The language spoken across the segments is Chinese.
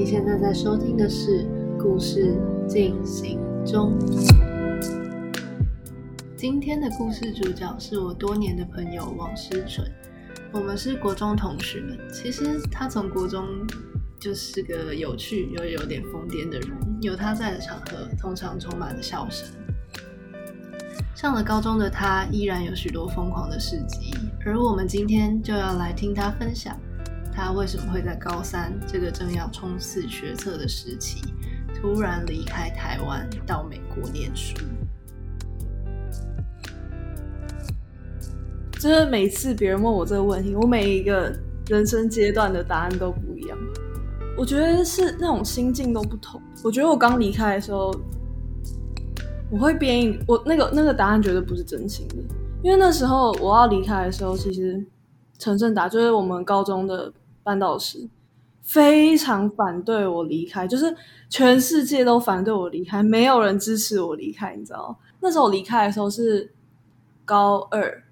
你现在在收听的是《故事进行中》。今天的故事主角是我多年的朋友王诗纯，我们是国中同学们。其实他从国中就是个有趣又有点疯癫的人，有他在的场合，通常充满了笑声。上了高中的他，依然有许多疯狂的事迹，而我们今天就要来听他分享，他为什么会在高三这个正要冲刺学测的时期，突然离开台湾到美国念书。就是每次别人问我这个问题，我每一个人生阶段的答案都不一样。我觉得是那种心境都不同。我觉得我刚离开的时候。我会编一我那个那个答案绝对不是真心的，因为那时候我要离开的时候，其实陈胜达就是我们高中的班导师，非常反对我离开，就是全世界都反对我离开，没有人支持我离开，你知道那时候我离开的时候是高二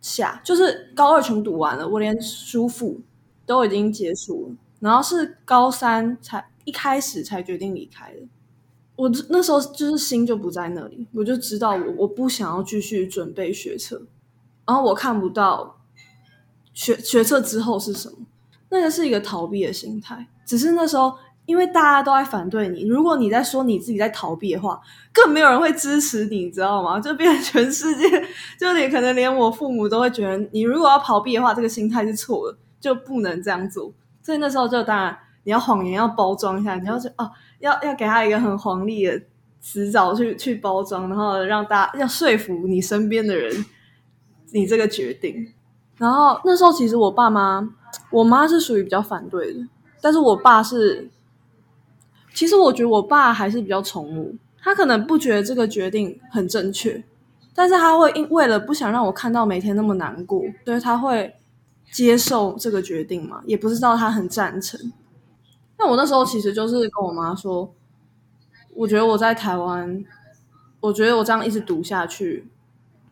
下，就是高二全读完了，我连书复都已经结束了，然后是高三才一开始才决定离开的。我那时候就是心就不在那里，我就知道我我不想要继续准备学测，然后我看不到学学测之后是什么，那个是一个逃避的心态。只是那时候因为大家都在反对你，如果你在说你自己在逃避的话，更没有人会支持你，你知道吗？就变成全世界，就你可能连我父母都会觉得你如果要逃避的话，这个心态是错的，就不能这样做。所以那时候就当然你要谎言要包装一下，你要说哦。要要给他一个很华丽的辞藻去去包装，然后让大家要说服你身边的人，你这个决定。然后那时候其实我爸妈，我妈是属于比较反对的，但是我爸是，其实我觉得我爸还是比较宠我，他可能不觉得这个决定很正确，但是他会因为了不想让我看到每天那么难过，所以他会接受这个决定嘛，也不知道他很赞成。那我那时候其实就是跟我妈说，我觉得我在台湾，我觉得我这样一直读下去，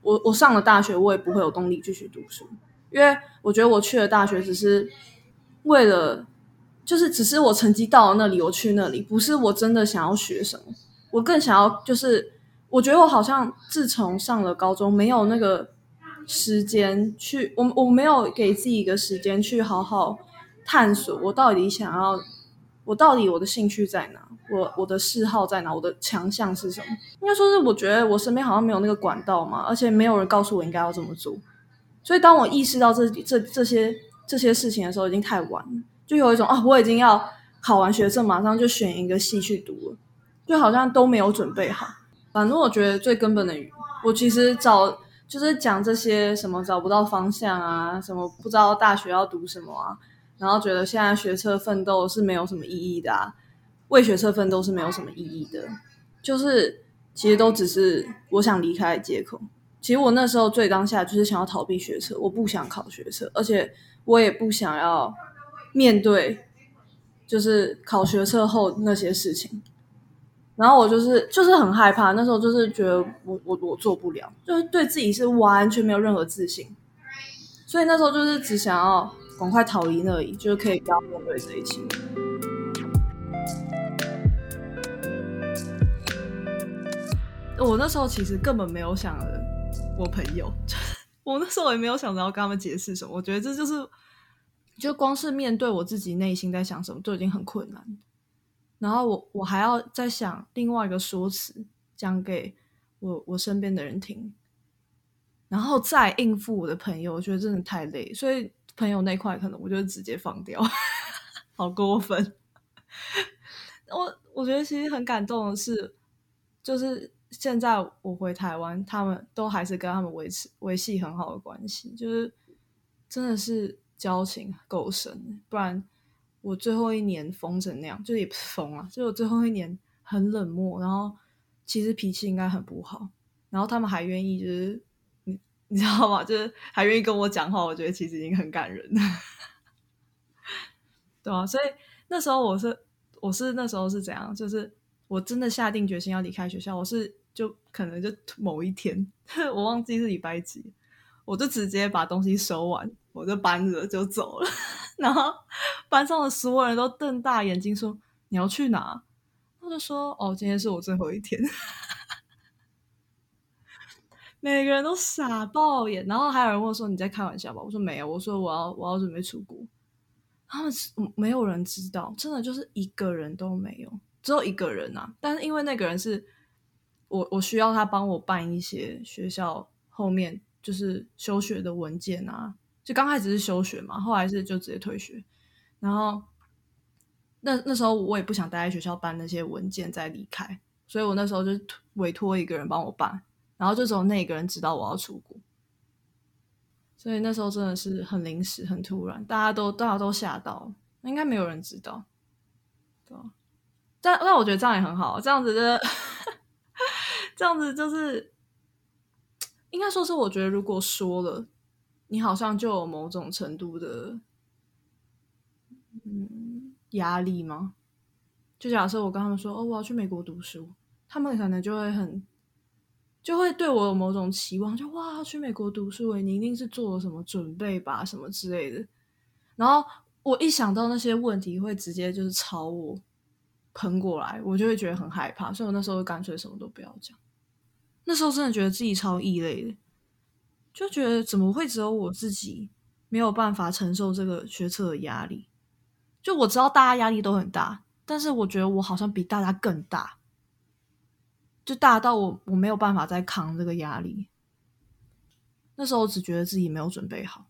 我我上了大学，我也不会有动力继续读书，因为我觉得我去了大学只是为了，就是只是我成绩到了那里，我去那里，不是我真的想要学什么，我更想要就是，我觉得我好像自从上了高中，没有那个时间去，我我没有给自己一个时间去好好探索我到底想要。我到底我的兴趣在哪？我我的嗜好在哪？我的强项是什么？应该说是我觉得我身边好像没有那个管道嘛，而且没有人告诉我应该要怎么做。所以当我意识到这这这些这些事情的时候，已经太晚了。就有一种啊，我已经要考完学证，马上就选一个系去读了，就好像都没有准备好。反正我觉得最根本的，我其实找就是讲这些什么找不到方向啊，什么不知道大学要读什么啊。然后觉得现在学车奋斗是没有什么意义的啊，为学车奋斗是没有什么意义的，就是其实都只是我想离开的借口。其实我那时候最当下就是想要逃避学车，我不想考学车，而且我也不想要面对就是考学车后那些事情。然后我就是就是很害怕，那时候就是觉得我我我做不了，就是对自己是完全没有任何自信，所以那时候就是只想要。赶快逃离那里，就是可以不要面对这一切。我那时候其实根本没有想我朋友，我那时候也没有想着要跟他们解释什么。我觉得这就是，就光是面对我自己内心在想什么，就已经很困难。然后我我还要再想另外一个说辞，讲给我我身边的人听，然后再应付我的朋友，我觉得真的太累，所以。朋友那块可能我就直接放掉，好过分。我我觉得其实很感动的是，就是现在我回台湾，他们都还是跟他们维持维系很好的关系，就是真的是交情够深。不然我最后一年疯成那样，就也不是疯啊，就我最后一年很冷漠，然后其实脾气应该很不好，然后他们还愿意就是。你你知道吗？就是还愿意跟我讲话，我觉得其实已经很感人了，对啊，所以那时候我是我是那时候是怎样？就是我真的下定决心要离开学校，我是就可能就某一天，我忘记是礼拜几，我就直接把东西收完，我就搬着就走了。然后班上的所有人都瞪大眼睛说：“你要去哪？”他就说：“哦，今天是我最后一天。”每个人都傻爆眼，然后还有人问说：“你在开玩笑吧？”我说：“没有。”我说：“我要我要准备出国。”他们没有人知道，真的就是一个人都没有，只有一个人啊。但是因为那个人是我，我需要他帮我办一些学校后面就是休学的文件啊。就刚开始是休学嘛，后来是就直接退学。然后那那时候我也不想待在学校办那些文件再离开，所以我那时候就委托一个人帮我办。然后就只有那个人知道我要出国，所以那时候真的是很临时、很突然，大家都大家都吓到，应该没有人知道，对但但我觉得这样也很好，这样子的，这样子就是应该说是我觉得如果说了，你好像就有某种程度的嗯压力吗？就假设我跟他们说哦我要去美国读书，他们可能就会很。就会对我有某种期望，就哇，去美国读书，你一定是做了什么准备吧，什么之类的。然后我一想到那些问题会直接就是朝我喷过来，我就会觉得很害怕，所以我那时候干脆什么都不要讲。那时候真的觉得自己超异类的，就觉得怎么会只有我自己没有办法承受这个学测的压力？就我知道大家压力都很大，但是我觉得我好像比大家更大。就大到我我没有办法再扛这个压力。那时候只觉得自己没有准备好，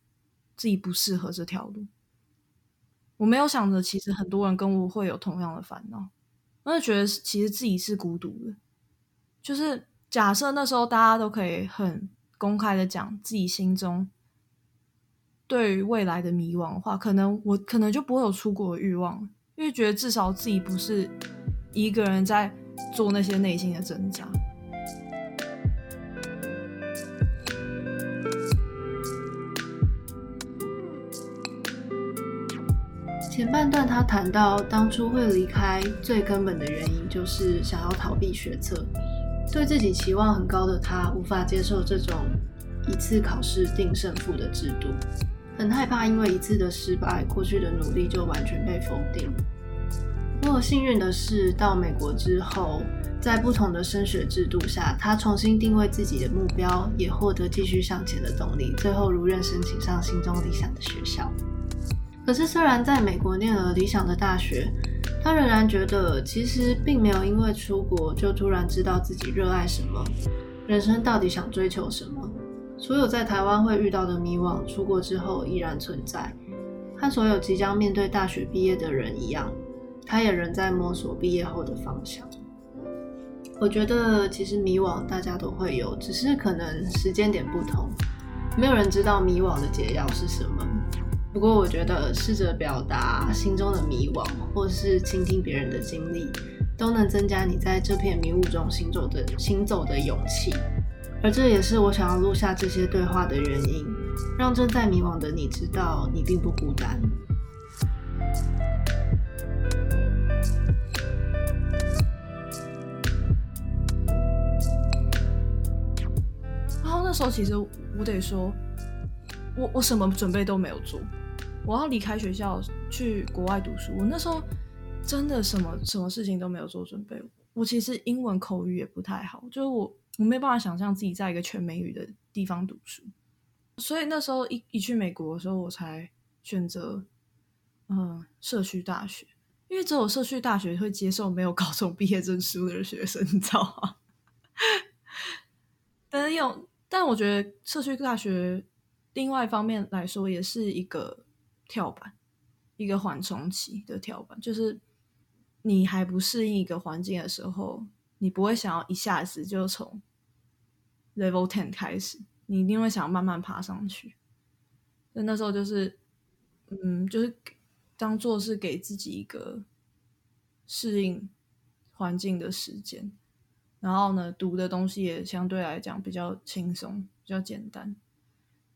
自己不适合这条路。我没有想着，其实很多人跟我会有同样的烦恼。我就觉得其实自己是孤独的。就是假设那时候大家都可以很公开的讲自己心中对于未来的迷惘的话，可能我可能就不会有出国的欲望，因为觉得至少自己不是一个人在。做那些内心的挣扎。前半段他谈到，当初会离开最根本的原因就是想要逃避学测。对自己期望很高的他，无法接受这种一次考试定胜负的制度，很害怕因为一次的失败，过去的努力就完全被否定。不过幸运的是，到美国之后，在不同的升学制度下，他重新定位自己的目标，也获得继续向前的动力，最后如愿申请上心中理想的学校。可是，虽然在美国念了理想的大学，他仍然觉得其实并没有因为出国就突然知道自己热爱什么，人生到底想追求什么。所有在台湾会遇到的迷惘，出国之后依然存在，和所有即将面对大学毕业的人一样。他也仍在摸索毕业后的方向。我觉得其实迷惘大家都会有，只是可能时间点不同，没有人知道迷惘的解药是什么。不过我觉得试着表达心中的迷惘，或是倾听别人的经历，都能增加你在这片迷雾中行走的行走的勇气。而这也是我想要录下这些对话的原因，让正在迷惘的你知道你并不孤单。然后那时候其实我得说，我我什么准备都没有做。我要离开学校去国外读书，我那时候真的什么什么事情都没有做准备。我其实英文口语也不太好，就是我我没办法想象自己在一个全美语的地方读书。所以那时候一一去美国的时候，我才选择嗯社区大学，因为只有社区大学会接受没有高中毕业证书的学生，你知道吗？但是用但我觉得社区大学另外一方面来说，也是一个跳板，一个缓冲期的跳板。就是你还不适应一个环境的时候，你不会想要一下子就从 level ten 开始，你一定会想慢慢爬上去。那那时候就是，嗯，就是当做是给自己一个适应环境的时间。然后呢，读的东西也相对来讲比较轻松，比较简单。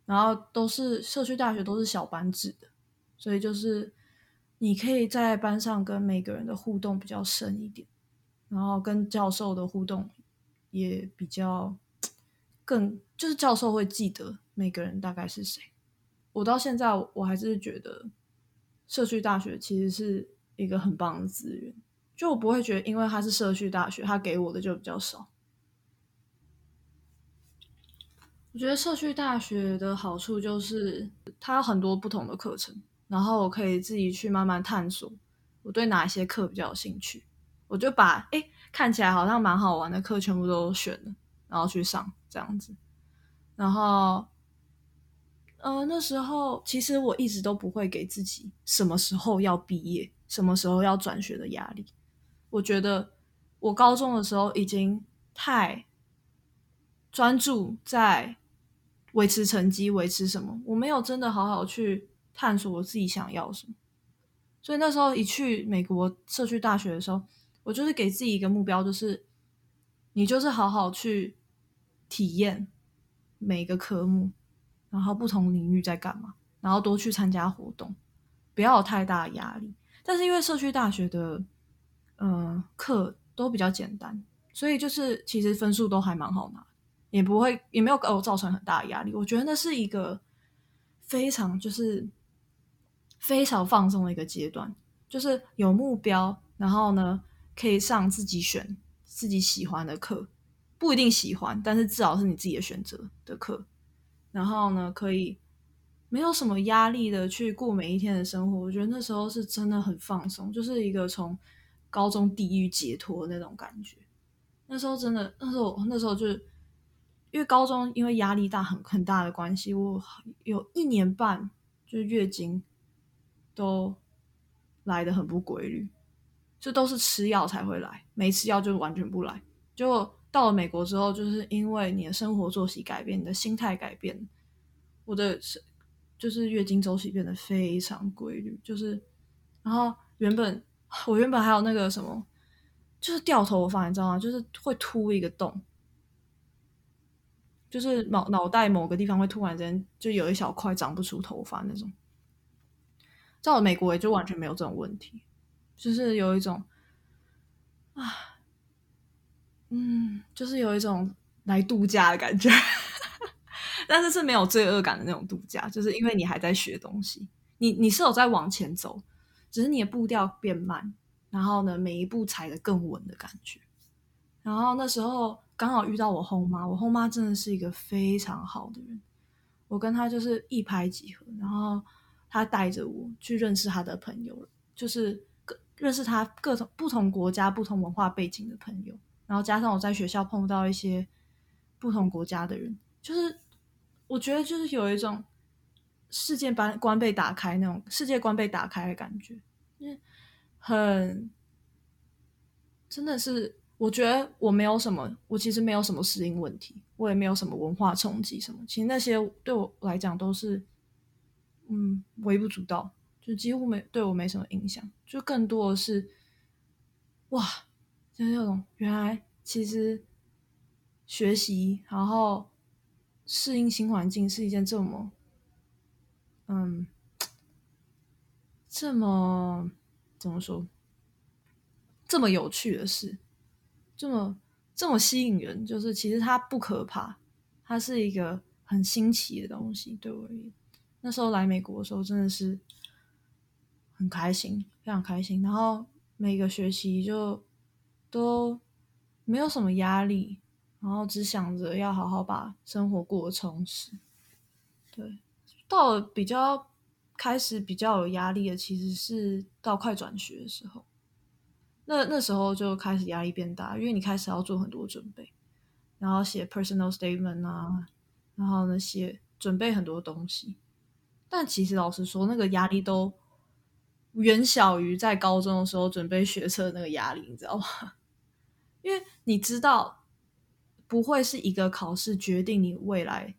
然后都是社区大学，都是小班制的，所以就是你可以在班上跟每个人的互动比较深一点，然后跟教授的互动也比较更，就是教授会记得每个人大概是谁。我到现在我还是觉得社区大学其实是一个很棒的资源，就我不会觉得因为它是社区大学，它给我的就比较少。我觉得社区大学的好处就是它有很多不同的课程，然后我可以自己去慢慢探索我对哪些课比较有兴趣，我就把哎看起来好像蛮好玩的课全部都选了，然后去上这样子。然后，呃，那时候其实我一直都不会给自己什么时候要毕业、什么时候要转学的压力。我觉得我高中的时候已经太专注在。维持成绩，维持什么？我没有真的好好去探索我自己想要什么。所以那时候一去美国社区大学的时候，我就是给自己一个目标，就是你就是好好去体验每个科目，然后不同领域在干嘛，然后多去参加活动，不要有太大的压力。但是因为社区大学的呃课都比较简单，所以就是其实分数都还蛮好拿。也不会，也没有给我造成很大的压力。我觉得那是一个非常就是非常放松的一个阶段，就是有目标，然后呢可以上自己选自己喜欢的课，不一定喜欢，但是至少是你自己的选择的课。然后呢，可以没有什么压力的去过每一天的生活。我觉得那时候是真的很放松，就是一个从高中地狱解脱那种感觉。那时候真的，那时候那时候就是。因为高中因为压力大很很大的关系，我有一年半就是月经都来的很不规律，这都是吃药才会来，没吃药就完全不来。就到了美国之后，就是因为你的生活作息改变，你的心态改变，我的就是月经周期变得非常规律。就是然后原本我原本还有那个什么，就是掉头发，你知道吗？就是会凸一个洞。就是脑脑袋某个地方会突然间就有一小块长不出头发那种，在我美国也就完全没有这种问题，就是有一种啊，嗯，就是有一种来度假的感觉，但是是没有罪恶感的那种度假，就是因为你还在学东西，你你是有在往前走，只是你的步调变慢，然后呢每一步踩的更稳的感觉，然后那时候。刚好遇到我后妈，我后妈真的是一个非常好的人，我跟她就是一拍即合，然后他带着我去认识他的朋友，就是各认识他各种不同国家、不同文化背景的朋友，然后加上我在学校碰到一些不同国家的人，就是我觉得就是有一种世界观观被打开那种世界观被打开的感觉，就是很真的是。我觉得我没有什么，我其实没有什么适应问题，我也没有什么文化冲击什么。其实那些对我来讲都是，嗯，微不足道，就几乎没对我没什么影响。就更多的是，哇，就是那种原来其实学习然后适应新环境是一件这么，嗯，这么怎么说，这么有趣的事。这么这么吸引人，就是其实它不可怕，它是一个很新奇的东西。对我而言，那时候来美国的时候真的是很开心，非常开心。然后每个学期就都没有什么压力，然后只想着要好好把生活过得充实。对，到了比较开始比较有压力的，其实是到快转学的时候。那那时候就开始压力变大，因为你开始要做很多准备，然后写 personal statement 啊，然后呢写准备很多东西。但其实老实说，那个压力都远小于在高中的时候准备学测那个压力，你知道吗？因为你知道不会是一个考试决定你未来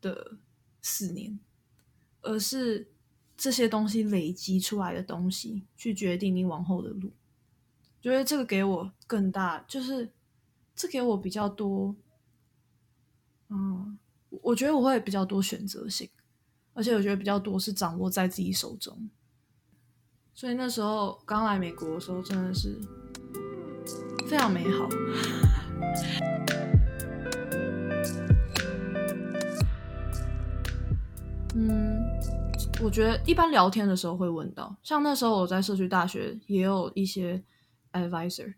的四年，而是。这些东西累积出来的东西，去决定你往后的路，觉得这个给我更大，就是这给我比较多，嗯，我觉得我会比较多选择性，而且我觉得比较多是掌握在自己手中，所以那时候刚来美国的时候，真的是非常美好。嗯我觉得一般聊天的时候会问到，像那时候我在社区大学也有一些 advisor，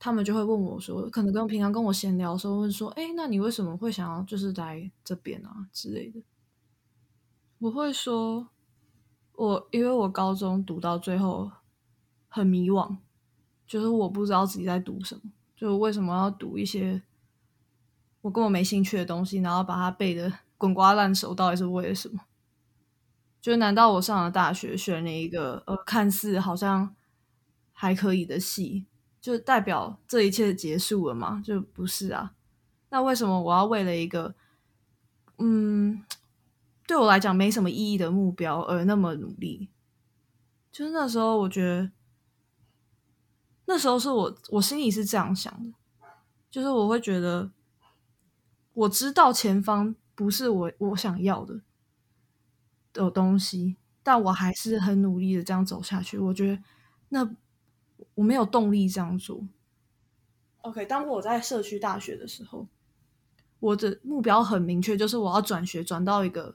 他们就会问我说，可能跟平常跟我闲聊的时候问说，哎，那你为什么会想要就是来这边啊之类的？我会说，我因为我高中读到最后很迷惘，就是我不知道自己在读什么，就为什么要读一些我根本没兴趣的东西，然后把它背的滚瓜烂熟，到底是为了什么？就难道我上了大学选了一个呃看似好像还可以的系，就代表这一切结束了吗？就不是啊。那为什么我要为了一个嗯对我来讲没什么意义的目标而那么努力？就是那时候我觉得，那时候是我我心里是这样想的，就是我会觉得我知道前方不是我我想要的。的东西，但我还是很努力的这样走下去。我觉得那我没有动力这样做。OK，当我在社区大学的时候，我的目标很明确，就是我要转学转到一个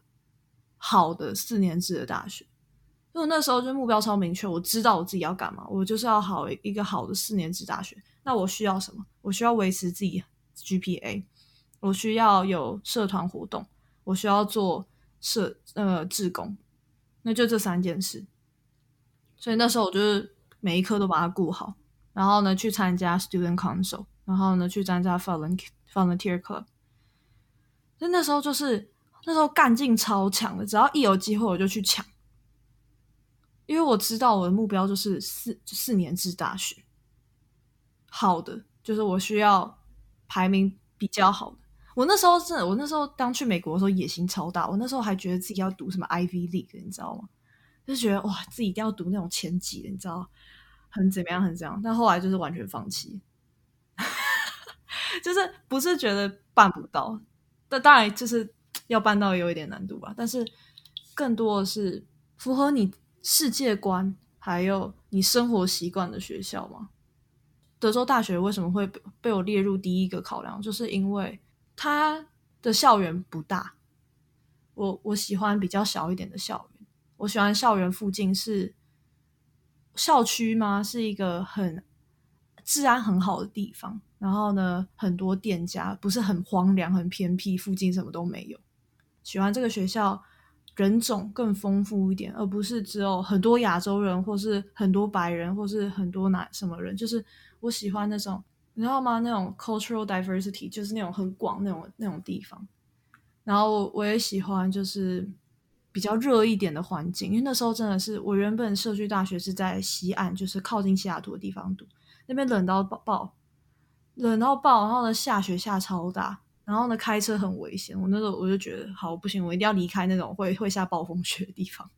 好的四年制的大学。因为那时候就目标超明确，我知道我自己要干嘛，我就是要好一个好的四年制大学。那我需要什么？我需要维持自己 GPA，我需要有社团活动，我需要做。社呃，志工，那就这三件事。所以那时候我就是每一科都把它顾好，然后呢去参加 student council，然后呢去参加 volunteer volunteer club。所以那时候就是那时候干劲超强的，只要一有机会我就去抢，因为我知道我的目标就是四四年制大学，好的就是我需要排名比较好的。我那时候是我那时候刚去美国的时候野心超大，我那时候还觉得自己要读什么 Ivy League，你知道吗？就觉得哇，自己一定要读那种前几的，你知道，很怎么样，很这样。但后来就是完全放弃，就是不是觉得办不到，但当然就是要办到有一点难度吧。但是更多的是符合你世界观还有你生活习惯的学校嘛。德州大学为什么会被我列入第一个考量，就是因为。他的校园不大，我我喜欢比较小一点的校园。我喜欢校园附近是校区吗？是一个很治安很好的地方。然后呢，很多店家不是很荒凉、很偏僻，附近什么都没有。喜欢这个学校人种更丰富一点，而不是只有很多亚洲人，或是很多白人，或是很多哪什么人。就是我喜欢那种。你知道吗？那种 cultural diversity 就是那种很广那种那种地方。然后我也喜欢就是比较热一点的环境，因为那时候真的是我原本社区大学是在西岸，就是靠近西雅图的地方读，那边冷到爆，冷到爆，然后呢下雪下超大，然后呢开车很危险。我那时候我就觉得好不行，我一定要离开那种会会下暴风雪的地方。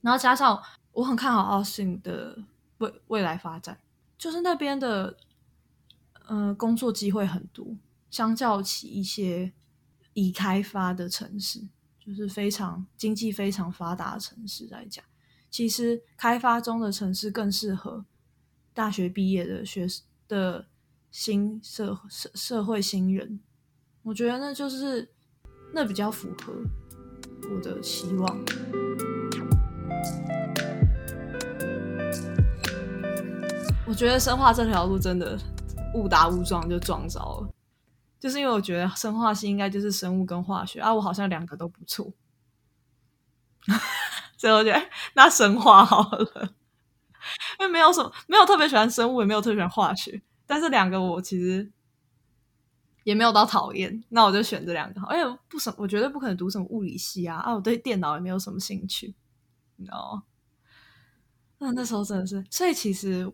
然后加上我很看好奥信的未未来发展，就是那边的。嗯，工作机会很多，相较起一些已开发的城市，就是非常经济非常发达的城市来讲，其实开发中的城市更适合大学毕业的学的新社社社会新人。我觉得那就是那比较符合我的期望。我觉得生化这条路真的。误打误撞就撞着了，就是因为我觉得生化系应该就是生物跟化学啊，我好像两个都不错，所以我觉得那生化好了，因为没有什么没有特别喜欢生物，也没有特别喜欢化学，但是两个我其实也没有到讨厌，那我就选这两个好，而且不什我绝对不可能读什么物理系啊，啊，我对电脑也没有什么兴趣，你知道吗？那那时候真的是，所以其实。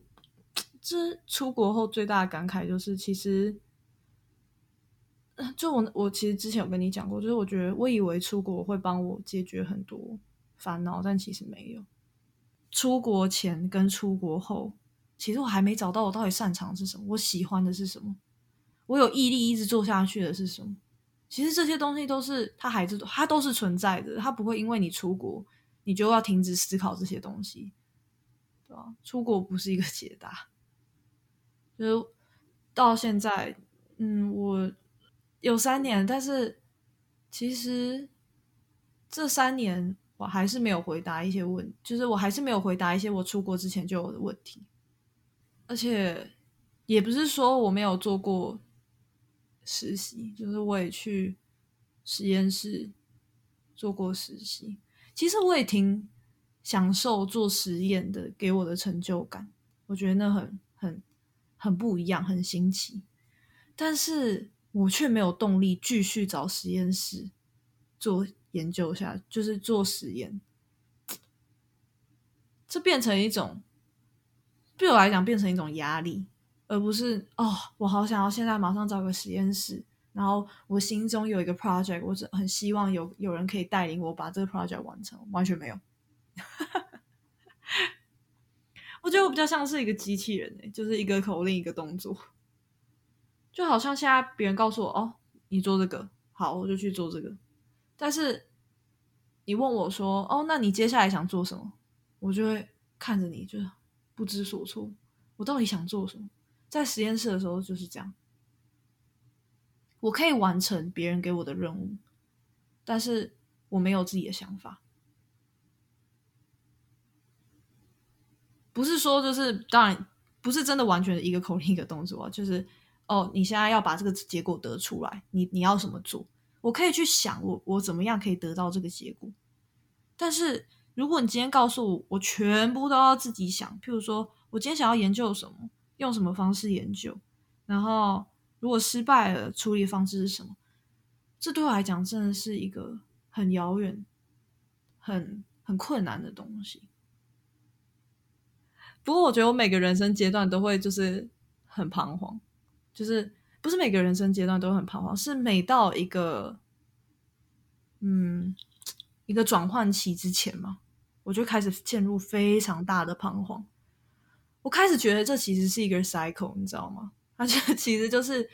这出国后最大的感慨就是，其实，就我我其实之前有跟你讲过，就是我觉得我以为出国会帮我解决很多烦恼，但其实没有。出国前跟出国后，其实我还没找到我到底擅长是什么，我喜欢的是什么，我有毅力一直做下去的是什么。其实这些东西都是它还是它都是存在的，它不会因为你出国你就要停止思考这些东西，对吧？出国不是一个解答。就是到现在，嗯，我有三年，但是其实这三年我还是没有回答一些问，就是我还是没有回答一些我出国之前就有的问题，而且也不是说我没有做过实习，就是我也去实验室做过实习，其实我也挺享受做实验的，给我的成就感，我觉得那很很很不一样，很新奇，但是我却没有动力继续找实验室做。研究下，就是做实验，这变成一种对我来讲变成一种压力，而不是哦，我好想要现在马上找个实验室，然后我心中有一个 project，我只很希望有有人可以带领我把这个 project 完成，完全没有。我觉得我比较像是一个机器人诶，就是一个口令一个动作，就好像现在别人告诉我哦，你做这个好，我就去做这个。但是你问我说：“哦，那你接下来想做什么？”我就会看着你，就不知所措。我到底想做什么？在实验室的时候就是这样，我可以完成别人给我的任务，但是我没有自己的想法。不是说就是当然不是真的完全的一个口令一个动作啊，就是哦，你现在要把这个结果得出来，你你要怎么做？我可以去想，我我怎么样可以得到这个结果？但是如果你今天告诉我，我全部都要自己想，譬如说我今天想要研究什么，用什么方式研究，然后如果失败了，处理方式是什么？这对我来讲真的是一个很遥远、很很困难的东西。不过我觉得我每个人生阶段都会就是很彷徨，就是。不是每个人生阶段都很彷徨，是每到一个，嗯，一个转换期之前嘛，我就开始陷入非常大的彷徨。我开始觉得这其实是一个 cycle，你知道吗？而且 其实就是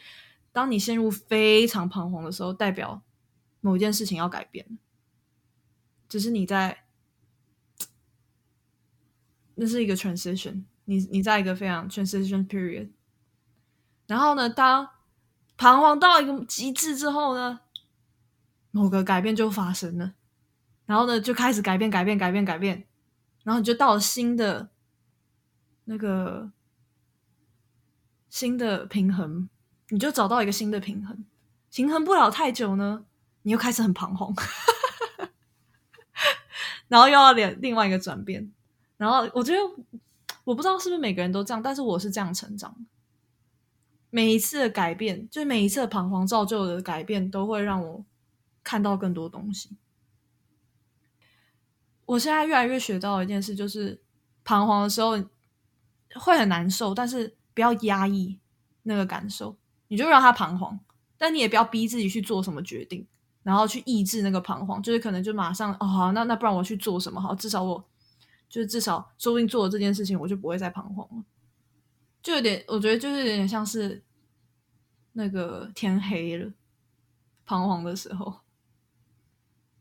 当你陷入非常彷徨的时候，代表某件事情要改变，只是你在，那是一个 transition，你你在一个非常 transition period，然后呢，当彷徨到一个极致之后呢，某个改变就发生了，然后呢就开始改变、改变、改变、改变，然后你就到了新的那个新的平衡，你就找到一个新的平衡，平衡不了太久呢，你又开始很彷徨，然后又要另另外一个转变，然后我觉得我不知道是不是每个人都这样，但是我是这样成长。每一次的改变，就每一次的彷徨造就的改变，都会让我看到更多东西。我现在越来越学到一件事，就是彷徨的时候会很难受，但是不要压抑那个感受，你就让他彷徨，但你也不要逼自己去做什么决定，然后去抑制那个彷徨，就是可能就马上哦，那那不然我去做什么好？至少我就是至少说不定做了这件事情，我就不会再彷徨了。就有点，我觉得就是有点像是。那个天黑了，彷徨的时候，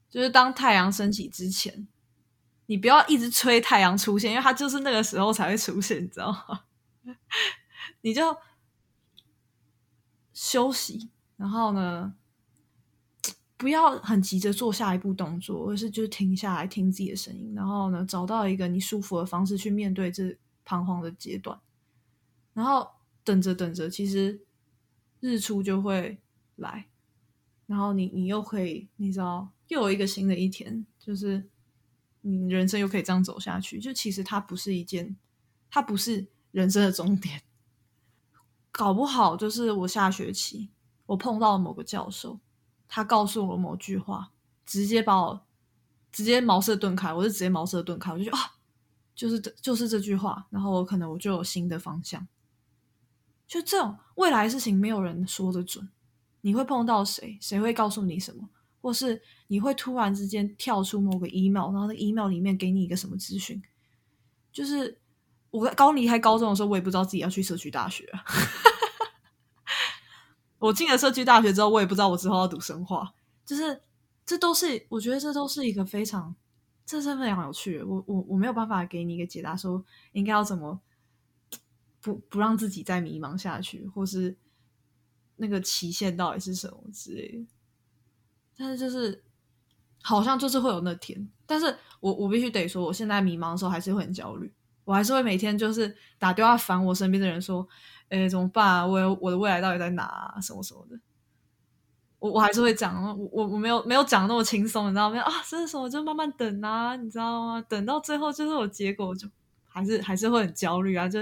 就是当太阳升起之前，你不要一直催太阳出现，因为它就是那个时候才会出现，你知道吗？你就休息，然后呢，不要很急着做下一步动作，而是就停下来听自己的声音，然后呢，找到一个你舒服的方式去面对这彷徨的阶段，然后等着等着，其实。日出就会来，然后你你又可以，你知道，又有一个新的一天，就是你人生又可以这样走下去。就其实它不是一件，它不是人生的终点。搞不好就是我下学期我碰到了某个教授，他告诉我某句话，直接把我直接茅塞顿开，我就直接茅塞顿开，我就觉得啊，就是这就是这句话，然后我可能我就有新的方向。就这种未来事情，没有人说的准。你会碰到谁？谁会告诉你什么？或是你会突然之间跳出某个 email，然后那 email 里面给你一个什么资讯？就是我刚离开高中的时候，我也不知道自己要去社区大学。我进了社区大学之后，我也不知道我之后要读生化。就是这都是我觉得这都是一个非常，这是非常有趣。我我我没有办法给你一个解答，说应该要怎么。不不让自己再迷茫下去，或是那个期限到底是什么之类的，但是就是好像就是会有那天，但是我我必须得说，我现在迷茫的时候还是会很焦虑，我还是会每天就是打电话烦我身边的人说，哎，怎么办？我我的未来到底在哪？什么什么的。我我还是会讲，我我我没有没有讲那么轻松，你知道没有啊？这是什么？就慢慢等啊，你知道吗？等到最后就是有结果，就还是还是会很焦虑啊，就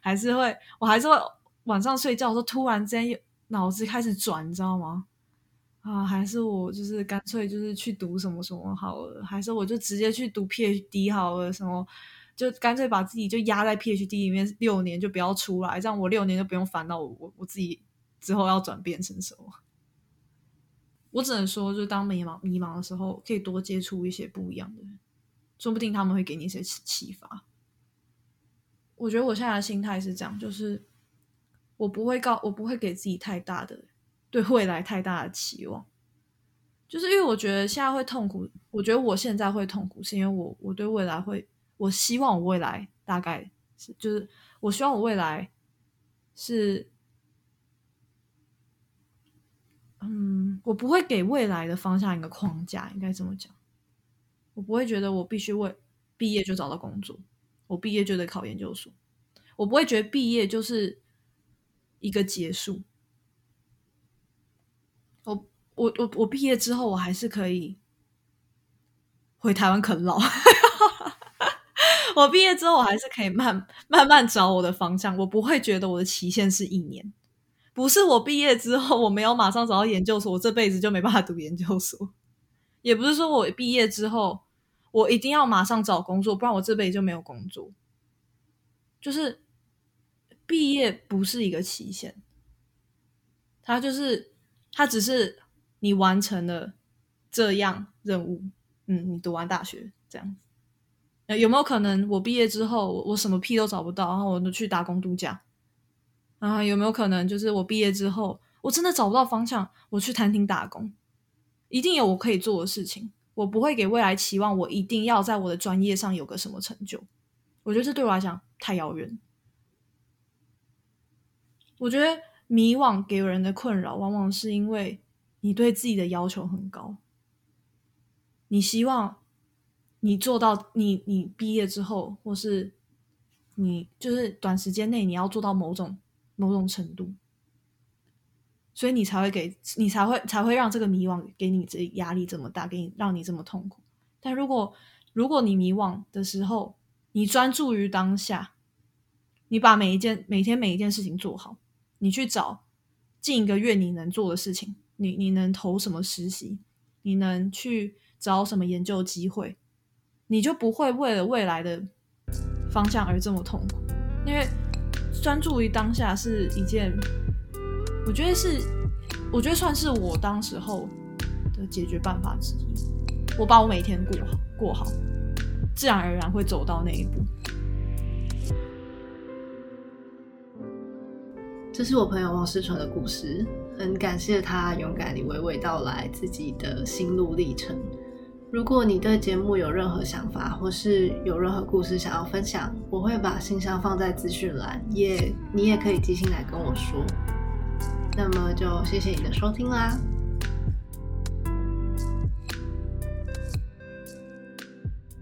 还是会，我还是会晚上睡觉的时候突然之间脑子开始转，你知道吗？啊，还是我就是干脆就是去读什么什么好了，还是我就直接去读 PhD 好了，什么就干脆把自己就压在 PhD 里面六年就不要出来，这样我六年就不用烦恼我我我自己之后要转变成什么。我只能说，就当迷茫迷茫的时候，可以多接触一些不一样的人，说不定他们会给你一些启启发。我觉得我现在的心态是这样，就是我不会告，我不会给自己太大的对未来太大的期望，就是因为我觉得现在会痛苦。我觉得我现在会痛苦，是因为我我对未来会，我希望我未来大概是，就是我希望我未来是。嗯，我不会给未来的方向一个框架，应该这么讲。我不会觉得我必须为毕业就找到工作，我毕业就得考研究所。我不会觉得毕业就是一个结束。我我我毕业之后，我还是可以回台湾啃老。我毕业之后，我还是可以慢慢慢找我的方向。我不会觉得我的期限是一年。不是我毕业之后我没有马上找到研究所，我这辈子就没办法读研究所。也不是说我毕业之后我一定要马上找工作，不然我这辈子就没有工作。就是毕业不是一个期限，它就是它只是你完成了这样任务，嗯，你读完大学这样子。有没有可能我毕业之后我什么屁都找不到，然后我就去打工度假？啊，有没有可能就是我毕业之后，我真的找不到方向，我去餐厅打工，一定有我可以做的事情。我不会给未来期望，我一定要在我的专业上有个什么成就。我觉得这对我来讲太遥远。我觉得迷惘给人的困扰，往往是因为你对自己的要求很高，你希望你做到，你你毕业之后，或是你就是短时间内你要做到某种。某种程度，所以你才会给你才会才会让这个迷惘给你这压力这么大，给你让你这么痛苦。但如果如果你迷惘的时候，你专注于当下，你把每一件每天每一件事情做好，你去找近一个月你能做的事情，你你能投什么实习，你能去找什么研究机会，你就不会为了未来的方向而这么痛苦，因为。专注于当下是一件，我觉得是，我觉得算是我当时候的解决办法之一。我把我每天过好，过好，自然而然会走到那一步。这是我朋友王思纯的故事，很感谢他勇敢地娓娓道来自己的心路历程。如果你对节目有任何想法，或是有任何故事想要分享，我会把信箱放在资讯栏，也你也可以寄信来跟我说。那么就谢谢你的收听啦。